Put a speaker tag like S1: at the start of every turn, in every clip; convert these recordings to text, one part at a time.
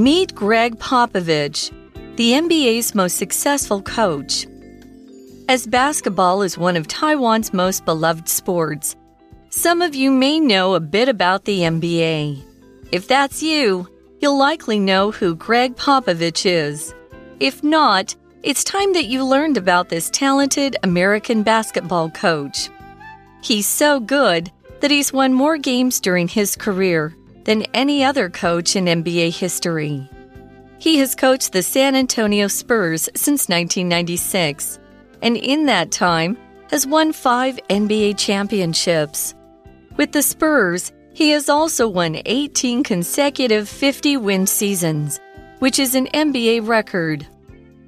S1: Meet Gregg Popovich, the NBA's most successful coach. As basketball is one of Taiwan's most beloved sports, some of you may know a bit about the NBA. If that's you, you'll likely know who Gregg Popovich is. If not, it's time that you learned about this talented American basketball coach. He's so good that he's won more games during his career than any other coach in NBA history. He has coached the San Antonio Spurs since 1996, and in that time has won five NBA championships. With the Spurs, he has also won 18 consecutive 50 win seasons, which is an NBA record.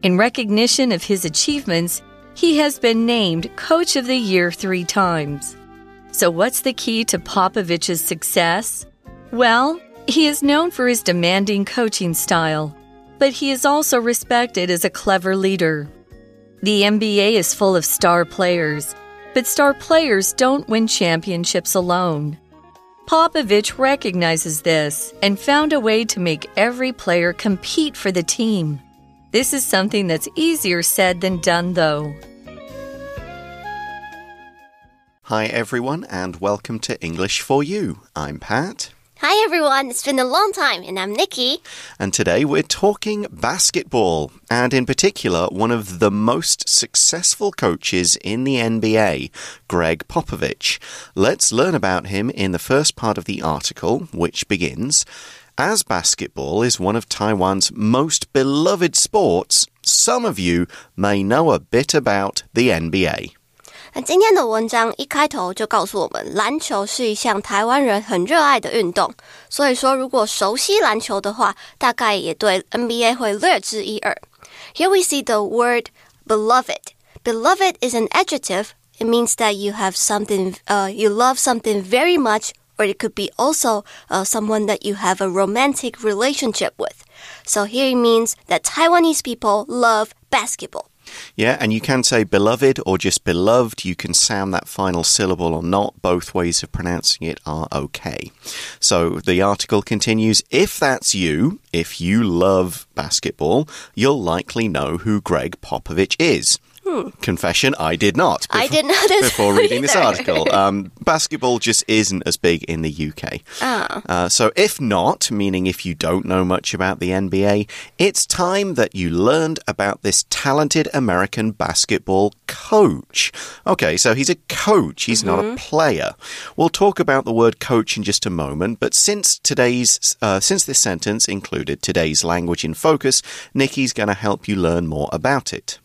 S1: In recognition of his achievements, he has been named Coach of the Year three times. So, what's the key to Popovich's success? Well, he is known for his demanding coaching style, but he is also respected as a clever leader. The NBA is full of star players, but star players don't win championships alone. Popovich recognizes this and found a way to make every player compete for the team. This is something that's easier said than done, though.
S2: Hi, everyone, and welcome to English for You. I'm Pat.
S3: Hi everyone, it's been a long time, and I'm Nikki.
S2: And today we're talking basketball, and in particular, one of the most successful coaches in the NBA, Gregg Popovich. Let's learn about him in the first part of the article, which begins As basketball is one of Taiwan's most beloved sports, some of you may know a bit about the NBA.
S3: 那今天的文章一开头就告诉我们，篮球是一项台湾人很热爱的运动。所以说，如果熟悉篮球的话，大概也对 NBA 会略知一二。Here we see the word beloved. Beloved is an adjective. It means that you have something, uh, you love something very much, or it could be also uh, someone that you have a romantic relationship with. So here it means that Taiwanese people love basketball.
S2: Yeah, and you can say beloved or just beloved. You can sound that final syllable or not. Both ways of pronouncing it are okay. So the article continues If that's you, if you love basketball, you'll likely know who Gregg Popovich is. Hmm. Confession, I did not.
S3: Before, I did not
S2: before reading this article. Um, basketball just isn't as big in the UK.
S3: Oh.
S2: Uh, so, if not, meaning if you don't know much about the NBA, it's time that you learned about this talented American basketball coach. Okay, so he's a coach. He's mm -hmm. not a mm-hmm. player. We'll talk about the word coach in just a moment. But since today's uh, since this sentence included today's language in focus, Nikki's going to help you learn more about it.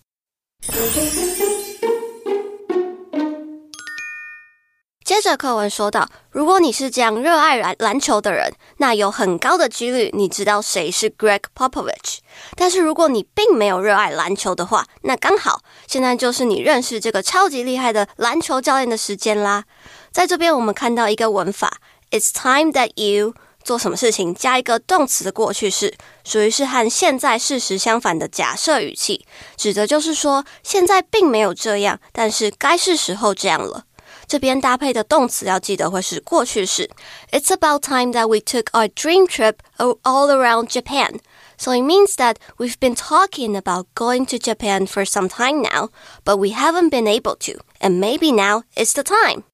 S3: 接着课文说到，如果你是这样热爱篮篮球的人，那有很高的几率你知道谁是 Greg Popovich。但是如果你并没有热爱篮球的话，那刚好现在就是你认识这个超级厉害的篮球教练的时间啦。在这边我们看到一个文法，It's time that you。做什么事情加一个动词的过去式，属于是和现在事实相反的假设语气，指的就是说现在并没有这样，但是该是时候这样了。这边搭配的动词要记得会是过去式。It's about time that we took our dream trip all around Japan. So it means that we've been talking about going to Japan for some time now, but we haven't been able to. And maybe now is the time.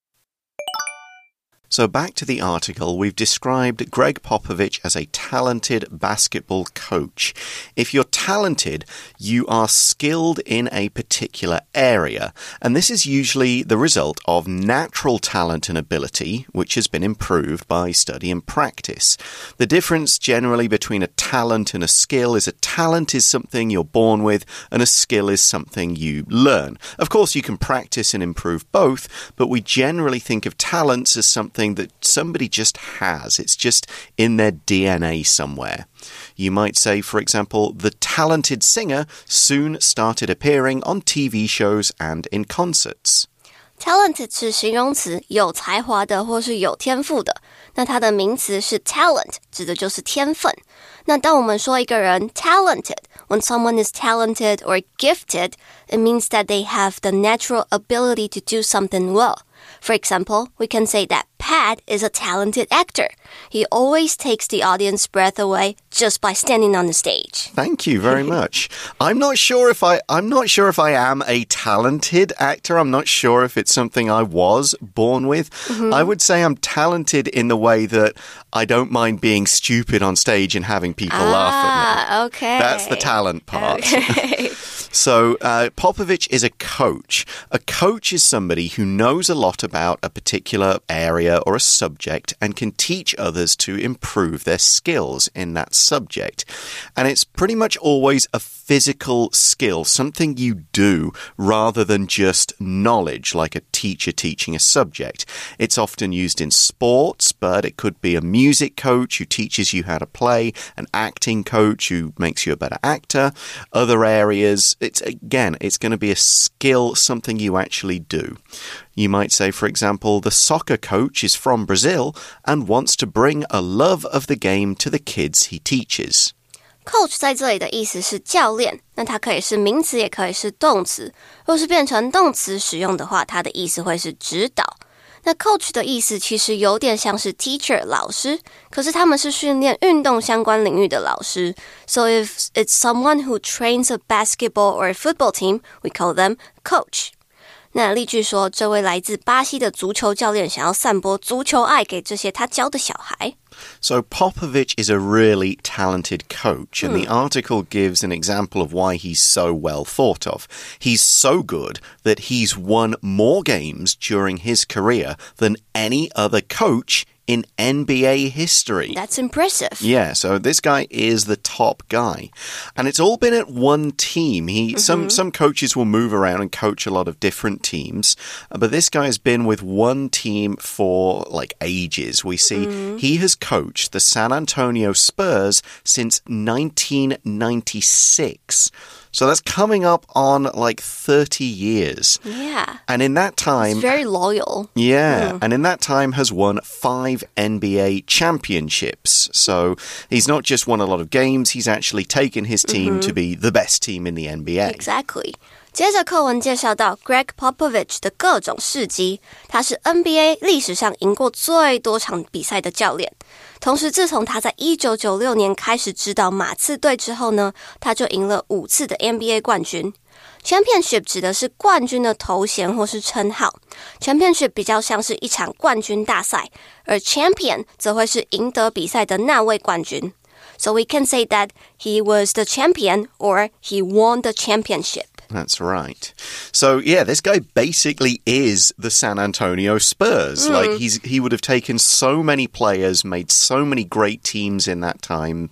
S2: So, back to the article, we've described Gregg Popovich as a talented basketball coach. If you're talented, you are skilled in a particular area, and this is usually the result of natural talent and ability, which has been improved by study and practice. The difference generally between a talent and a skill is a talent is something you're born with, and a skill is something you learn. Of course, you can practice and improve both, but we generally think of talents as something something that somebody just has. It's just in their DNA somewhere. You might say, for example, the talented singer soon started appearing on TV shows and in concerts.
S3: Talented 是形容词，有才华的或是有天赋的。那它的名词是 talent，指的就是天分。那当我们说一个人 talented，when someone is talented or gifted，it means that they have the natural ability to do something well。 For example, we can say that Pat is a talented actor. He always takes the audience breath away just by standing on the stage.
S2: Thank you very much. I'm not sure if I I'm not sure if I am a talented actor. I'm not sure if it's something I was born with. Mm -hmm. I would say I'm talented in the way that I don't mind being stupid on stage and having people ah, laugh at me.
S3: Ah, okay.
S2: That's the talent part.
S3: Okay.
S2: So, uh, Popovich is a coach. A coach is somebody who knows a lot about a particular area or a subject and can teach others to improve their skills in that subject. And it's pretty much always a physical skill, something you do rather than just knowledge, like a teacher teaching a subject. It's often used in sports, but it could be a music coach who teaches you how to play, an acting coach who makes you a better actor. Other areas, it's again, it's going to be a skill, something you actually do. You might say, for example, the soccer coach is from Brazil and wants to bring a love of the game to the kids he teaches.
S3: Coach 在这里的意思是教练，那它可以是名词，也可以是动词。若是变成动词使用的话，它的意思会是指导。那 coach 的意思其实有点像是 teacher 老师，可是他们是训练运动相关领域的老师。So if it's someone who trains a basketball or a football team, we call them coach. 那例句说，这位来自巴西的足球教练想要散播足球爱给这些他教的小孩。
S2: So Popovich is a really talented coach, and the hmm. article gives an example of why he's so well thought of. He's so good that he's won more games during his career than any other coach in NBA history.
S3: That's impressive.
S2: Yeah, so this guy is the top guy. And it's all been at one team. He mm -hmm. some some coaches will move around and coach a lot of different teams, but this guy has been with one team for like ages. We see mm -hmm. he has coached the San Antonio Spurs since 1996. So that's coming up on like 30 years.
S3: Yeah.
S2: And in that time.
S3: He's very loyal.
S2: Yeah. Mm. And in that time has won five NBA championships. So he's not just won a lot of games, he's actually taken his team mm -hmm. to be the best team in the NBA.
S3: Exactly. 接着课文介绍到 Greg Popovich 的各种事迹，他是 NBA 历史上赢过最多场比赛的教练。同时，自从他在一九九六年开始指导马刺队之后呢，他就赢了五次的 NBA 冠军。Championship 指的是冠军的头衔或是称号，Championship 比较像是一场冠军大赛，而 Champion 则会是赢得比赛的那位冠军。So we can say that he was the champion or he won the championship.
S2: That's right. So yeah, this guy basically is the San Antonio Spurs. Mm. Like he's he would have taken so many players, made so many great teams in that time.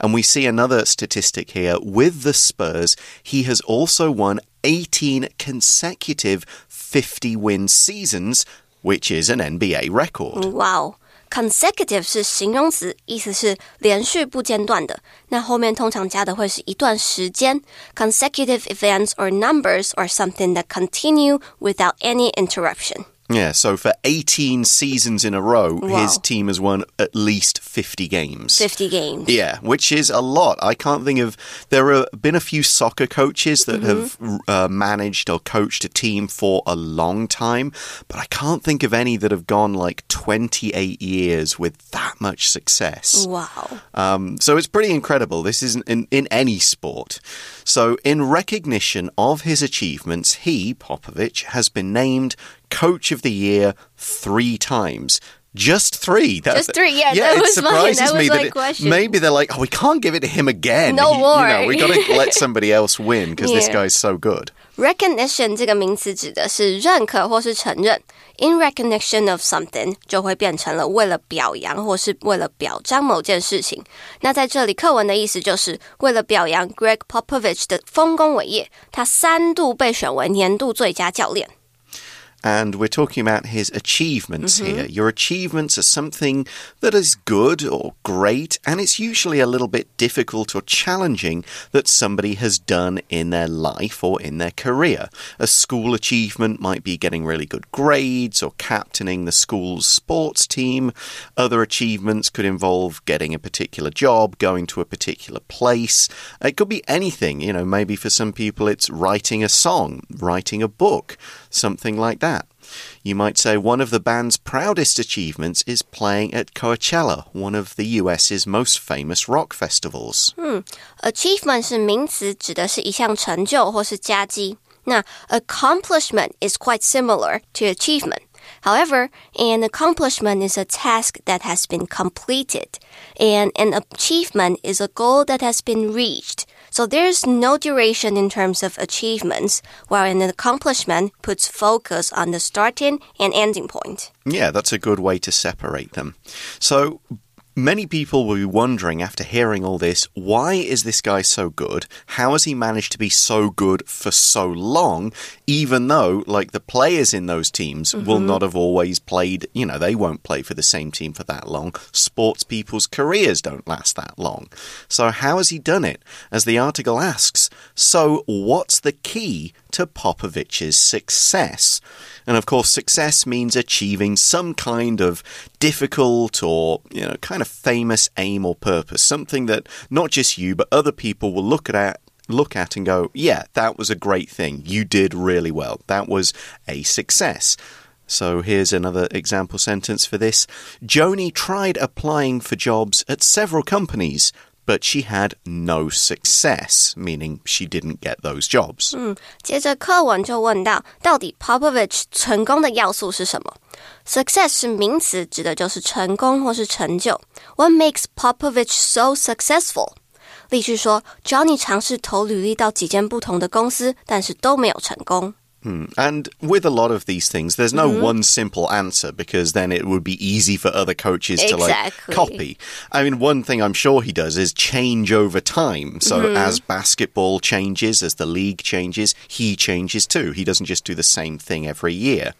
S2: And we see another statistic here with the Spurs, he has also won 18 consecutive 50 win seasons, which is an NBA record.
S3: Wow. Consecutive 是形容词，意思是连续不间断的。那后面通常加的会是一段时间。Consecutive events or numbers are something that continue without any interruption.
S2: Yeah, so for 18 seasons in a row, wow. his team has won at least 50 games.
S3: 50 games.
S2: Yeah, which is a lot. I can't think of. There have been a few soccer coaches that mm -hmm. have uh, managed or coached a team for a long time, but I can't think of any that have gone like 28 years with that much success.
S3: Wow.
S2: Um, so it's pretty incredible. This isn't in, in any sport. So, in recognition of his achievements, he, Popovich, has been named Coach of the Year three times. Just three.
S3: That's, Just three. Yeah,
S2: yeah.
S3: it
S2: surprises
S3: me
S2: that it, maybe they're like, oh, we can't give it to him again.
S3: No
S2: he,
S3: more.
S2: You know, we got to let somebody else win because yeah. this guy's so good.
S3: Recognition 这个名词指的是认可或是承认。In recognition of something 就会变成了为了表扬或是为了表彰某件事情。那在这里，课文的意思就是为了表扬 Gregg Popovich 的丰功伟业，他三度被选为年度最佳教练。
S2: And we're talking about his achievements
S3: mm -hmm.
S2: here. Your achievements are something that is good or great, and it's usually a little bit difficult or challenging that somebody has done in their life or in their career. A school achievement might be getting really good grades or captaining the school's sports team. Other achievements could involve getting a particular job, going to a particular place. It could be anything, you know, maybe for some people it's writing a song, writing a book, something like that that. You might say one of the band's proudest achievements is playing at Coachella, one of the US's most famous rock festivals.
S3: 嗯，achievement 是名词，指的是一项成就或是佳绩。那 accomplishment is quite similar to achievement. However, an accomplishment is a task that has been completed, and an achievement is a goal that has been reached. So there's no duration in terms of achievements, while an accomplishment puts focus on the starting and ending point.
S2: Yeah, that's a good way to separate them. So, Many people will be wondering after hearing all this why is this guy so good? How has he managed to be so good for so long, even though, like, the players in those teams mm -hmm. will mm-hmm. not have always played, you know, they won't play for the same team for that long. Sports people's careers don't last that long. So, how has he done it? As the article asks, so what's the key to Popovich's success? And of course, success means achieving some kind of difficult or, you know, kind of famous aim or purpose, something that not just you, but other people will look at look at and go, yeah, that was a great thing. You did really well. That was a success. So here's another example sentence for this. Joni tried applying for jobs at several companies, but she had no success, meaning she didn't get those jobs.
S3: 嗯，接着课文就问到，到底 Popovich 成功的要素是什么？Success 是名词，指的就是成功或是成就。What makes Popovich so successful？例句说，Johnny 尝试投履历到几间不同的公司，但是都没有成功。
S2: Hmm. And with a lot of these things, there's no mm -hmm. one simple answer because then it would be easy for other coaches
S3: exactly.
S2: to like copy. I mean, one thing I'm sure he does is change over time. So mm -hmm. as basketball changes, as the league changes, he changes too. He doesn't just do the same thing every year.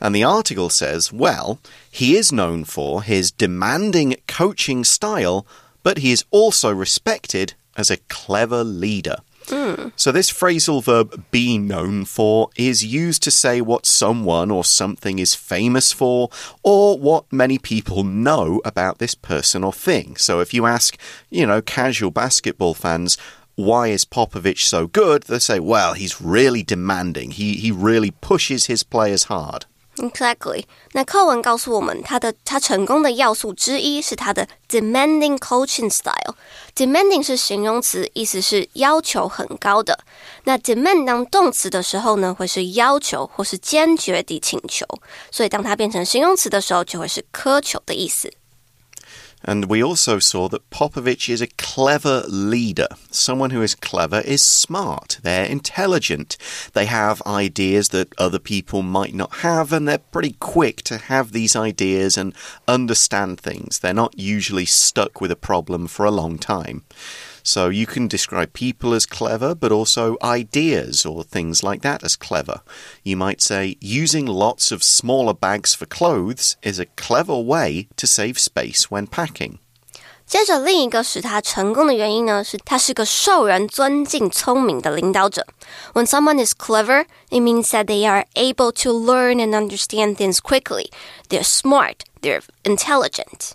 S2: And the article says, well, he is known for his demanding coaching style, but he is also respected as a clever leader. Mm. So, this phrasal verb be known for is used to say what someone or something is famous for or what many people know about this person or thing. So, if you ask, you know, casual basketball fans, why is Popovich so good? They say, well, he's really demanding. He, he really pushes his players hard.
S3: Exactly。那课文告诉我们，他的他成功的要素之一是他的 demanding coaching style。demanding 是形容词，意思是要求很高的。那 demand 当动词的时候呢，会是要求或是坚决地请求。所以当它变成形容词的时候，就会是苛求的意思。
S2: And we also saw that Popovich is a clever leader. Someone who is clever is smart. They're intelligent. They have ideas that other people might not have, and they're pretty quick to have these ideas and understand things. They're not usually stuck with a problem for a long time. So you can describe people as clever, but also ideas or things like that as clever. You might say using lots of smaller bags for clothes is a clever way to save space when packing.
S3: 接着，另一个使他成功的原因呢，是他是个受人尊敬、聪明的领导者。When someone is clever, it means that they are able to learn and understand things quickly. They're smart. They're intelligent.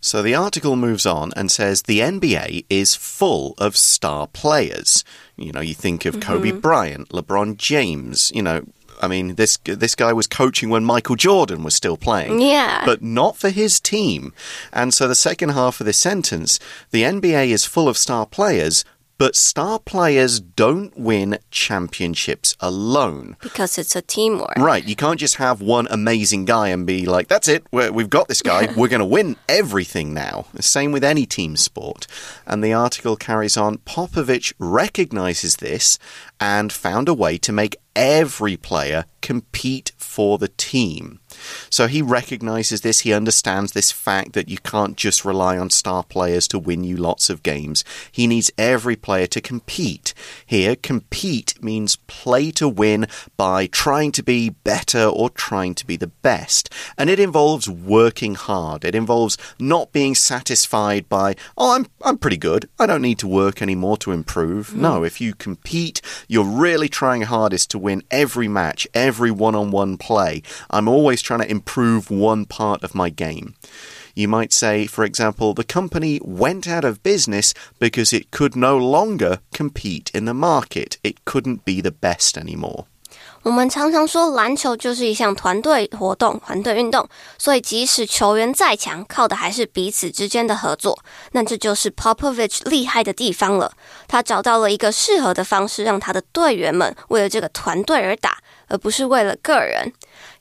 S2: So the article moves on and says the NBA is full of star players. You know, you think of mm -hmm. Kobe mm-hmm. Bryant, LeBron James, you know, I mean, this this guy was coaching when Michael Jordan was still playing.
S3: Yeah.
S2: But not for his team. And so the second half of this sentence, the NBA is full of star players, but star players don't win championships alone.
S3: Because it's a teamwork.
S2: Right. You can't just have one amazing guy and be like, that's it, we have got this guy, we're going to win everything now. The same with any team sport. And the article carries on Popovich recognizes this and found a way to make every player compete for the team. So he recognizes this, he understands this fact that you can't just rely on star players to win you lots of games. He needs every player to compete. Here, compete means play to win by trying to be better or trying to be the best. And it involves working hard. It involves not being satisfied by, oh, I'm, I'm pretty good. I don't need to work anymore to improve. Mm. No, if you compete, you're really trying hardest to win every match, every one on one play. I'm always trying to improve one part of my game. You might say, for example, the company went out of business because it could no longer compete in the market. It couldn't be the best anymore.
S3: 我们常常说篮球就是一项团队活动、团队运动，所以即使球员再强，靠的还是彼此之间的合作。那这就是 Popovich 厉害的地方了。他找到了一个适合的方式，让他的队员们为了这个团队而打，而不是为了个人。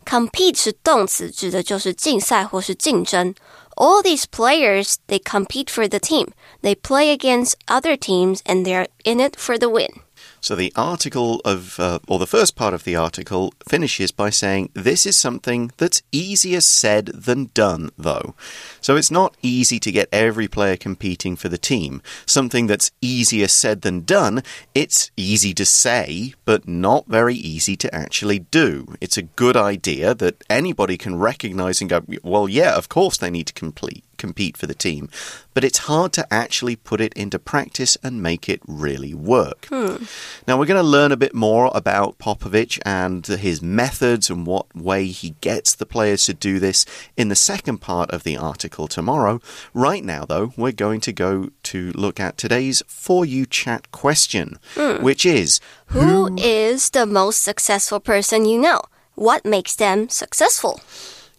S3: Compete 是动词，指的就是竞赛或是竞争。All these players they compete for the team. They play against other teams, and they're in it for the win.
S2: So the article of, uh, or the first part of the article finishes by saying, This is something that's easier said than done, though. So it's not easy to get every player competing for the team. Something that's easier said than done, it's easy to say, but not very easy to actually do. It's a good idea that anybody can recognize and go, Well, yeah, of course they need to complete compete for the team, but it's hard to actually put it into practice and make it really work.
S3: Hmm.
S2: Now, we're going to learn a bit more about Popovich and his methods and what way he gets the players to do this in the second part of the article tomorrow. Right now, though, we're going to go to look at today's For You Chat question,
S3: Hmm.
S2: which is
S3: Who is the most successful person you know? What makes them successful?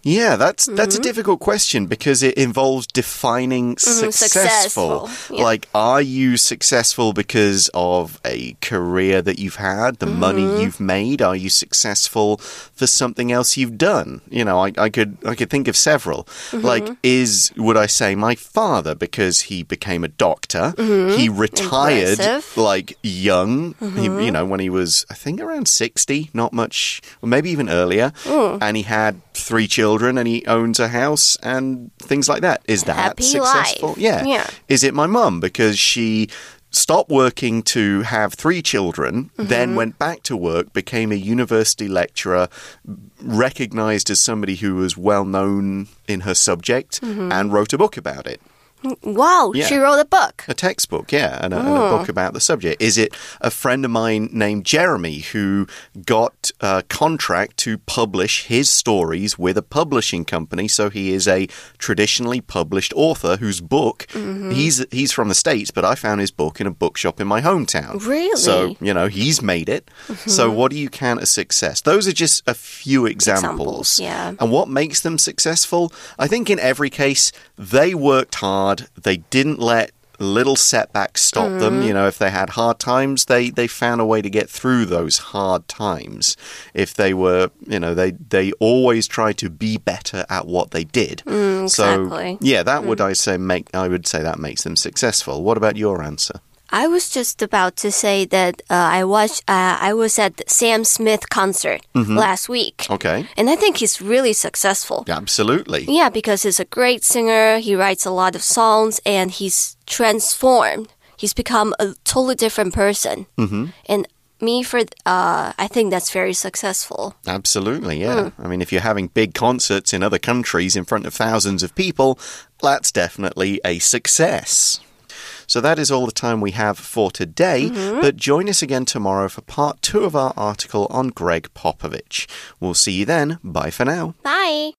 S2: Yeah, that's that's a mm-hmm. difficult question because it involves defining mm, successful.
S3: successful, yeah.
S2: Like, are you successful because of a career that you've had, the money mm-hmm. you've made? Are you successful for something else you've done? You know, I, I could I could think of several. Mm-hmm. Like, is would I say my father because he became a doctor? He retired
S3: Impressive.
S2: like young. He, you know, when he was I think around sixty, not much, or maybe even earlier, and he had three children and he owns a house and things like that. Is that
S3: Happy
S2: successful?
S3: life.
S2: Yeah.
S3: Yeah.
S2: Is it my mum because she stopped working to have three children, then mm-hmm. went back to work, became a university lecturer, recognized as somebody who was well known in her subject, mm-hmm. and wrote a book about it?
S3: Wow,
S2: Yeah.
S3: she wrote a book.
S2: A textbook, yeah, and a, and a oh. book about the subject. Is it a friend of mine named Jeremy who got a contract to publish his stories with a publishing company? So he is a traditionally published author whose book mm-hmm. he's he's from the states, but I found his book in a bookshop in my hometown.
S3: Really?
S2: So you know he's made it. Mm-hmm. So what do you count as success? Those are just a few examples.
S3: Examples, yeah.
S2: And what makes them successful? I think in every case, they worked hard. They didn't let little setbacks stop them. Mm-hmm. You know, if they had hard times, they, they found a way to get through those hard times. If they were, you know, they, they always tried to be better at what they did.
S3: Mm, exactly.
S2: So, yeah, that would mm. I say make, I would say that makes them successful. What about your answer?
S3: I was just about to say that uh, I watched. Uh, I was at the Sam Smith concert last week,
S2: Okay.
S3: and I think he's really successful.
S2: Absolutely.
S3: Yeah, because he's a great singer. He writes a lot of songs, and he's transformed. He's become a totally different person. Mm-hmm. And me, for uh, I think that's very successful.
S2: Absolutely, yeah. I mean, if you're having big concerts in other countries in front of thousands of people, that's definitely a success. So that is all the time we have for today. Mm-hmm. But join us again tomorrow for part two of our article on Gregg Popovich. We'll see you then. Bye for now.
S3: Bye.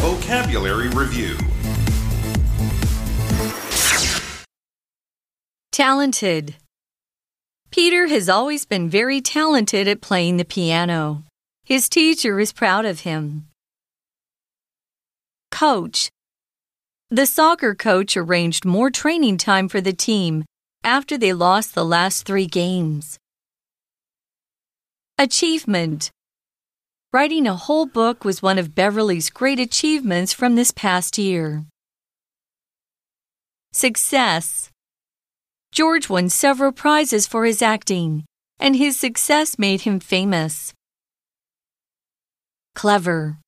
S4: Vocabulary Review
S1: Talented. Peter has always been very talented at playing the piano. His teacher is proud of him. Coach. The soccer coach arranged more training time for the team after they lost the last three games. Achievement. Writing a whole book was one of Beverly's great achievements from this past year. Success. George won several prizes for his acting, and his success made him famous. Clever.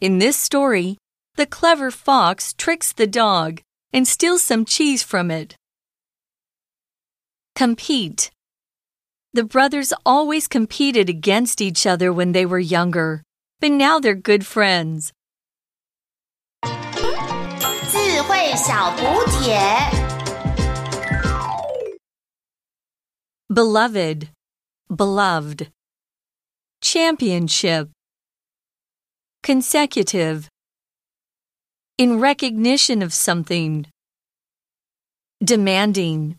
S1: In this story, the clever fox tricks the dog and steals some cheese from it. Compete. The brothers always competed against each other when they were younger, but now they're good friends. Beloved, beloved. Championship. Consecutive. In recognition of something. Demanding.